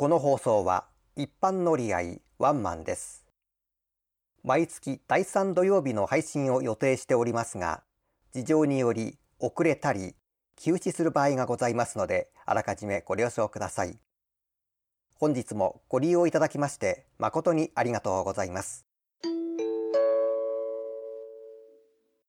この放送は一般乗り合いワンマンです。毎月第3土曜日の配信を予定しておりますが、事情により遅れたり休止する場合がございますので、あらかじめご了承ください。本日もご利用いただきまして誠にありがとうございます。